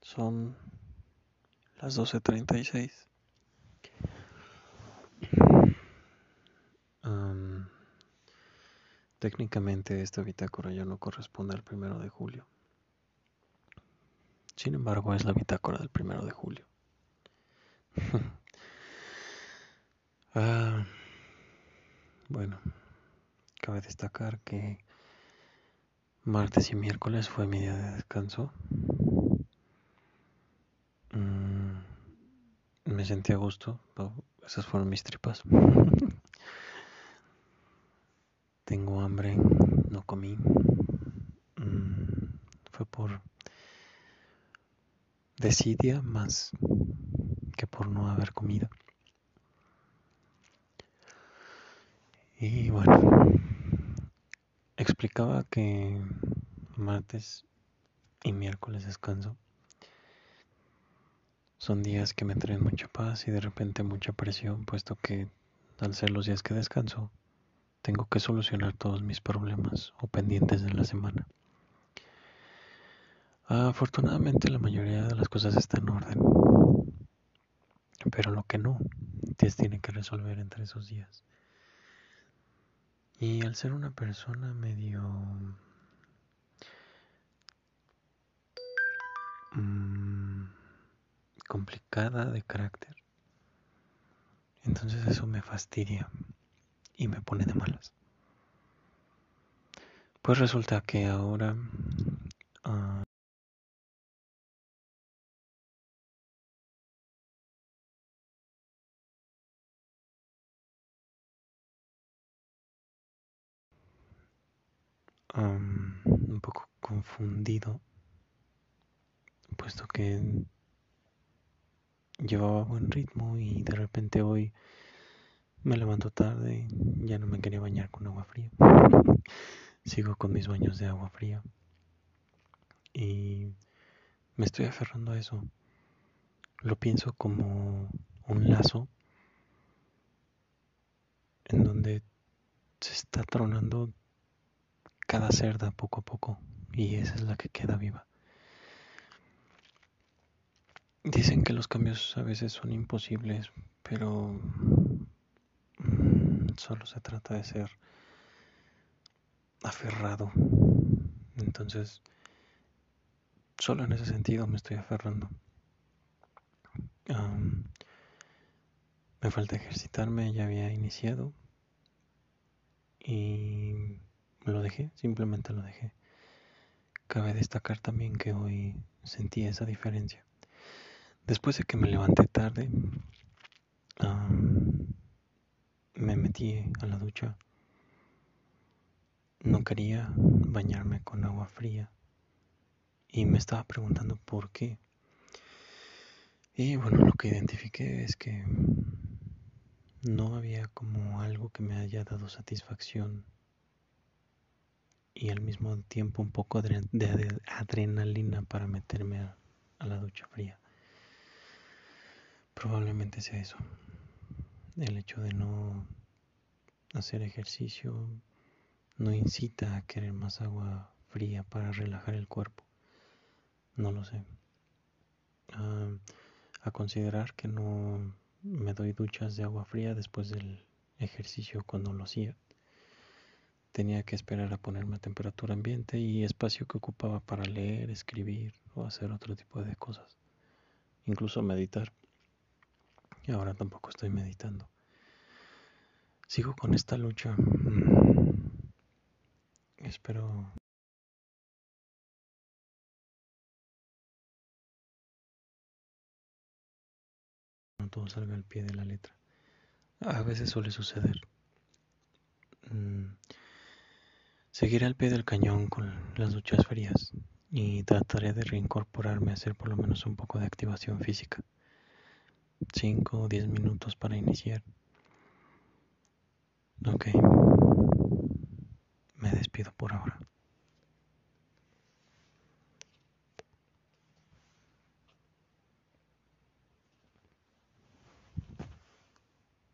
Son las 12.36. Um, técnicamente esta bitácora ya no corresponde al primero de julio. Sin embargo, es la bitácora del primero de julio. ah, bueno, cabe destacar que martes y miércoles fue mi día de descanso. Mm, me sentí a gusto. Esas fueron mis tripas. Tengo hambre, no comí. Mm, fue por desidia más que por no haber comido. Y bueno, explicaba que martes y miércoles descanso. Son días que me traen mucha paz y de repente mucha presión, puesto que al ser los días que descanso, tengo que solucionar todos mis problemas o pendientes de la semana. Afortunadamente la mayoría de las cosas están en orden, pero lo que no, tiene que resolver entre esos días. Y al ser una persona medio... Mm, complicada de carácter, entonces eso me fastidia y me pone de malas. Pues resulta que ahora... Uh, un poco confundido, puesto que llevaba buen ritmo y de repente hoy me levanto tarde, ya no me quería bañar con agua fría. Sigo con mis baños de agua fría. Y me estoy aferrando a eso. Lo pienso como un lazo en donde se está tronando cada cerda poco a poco y esa es la que queda viva. Dicen que los cambios a veces son imposibles, pero mm, solo se trata de ser aferrado. Entonces, solo en ese sentido me estoy aferrando. me falta ejercitarme, ya había iniciado y lo dejé, simplemente lo dejé. Cabe destacar también que hoy sentí esa diferencia. Después de que me levanté tarde, me metí a la ducha. No quería bañarme con agua fría y me estaba preguntando por qué. Y bueno, lo que identifiqué es que no había como algo que me haya dado satisfacción y al mismo tiempo un poco de adrenalina para meterme a la ducha fría. Probablemente sea eso. El hecho de no hacer ejercicio no incita a querer más agua fría para relajar el cuerpo. No lo sé. Ah, a considerar que no me doy duchas de agua fría después del ejercicio cuando lo hacía. Tenía que esperar a ponerme a temperatura ambiente y espacio que ocupaba para leer, escribir o hacer otro tipo de cosas. Incluso meditar. Y ahora tampoco estoy meditando. Sigo con esta lucha. Mm. Espero no todo salga al pie de la letra. A veces suele suceder. Seguiré al pie del cañón con las duchas frías y trataré de reincorporarme a hacer por lo menos un poco de activación física. 5 o 10 minutos para iniciar. Ok. Me despido por ahora.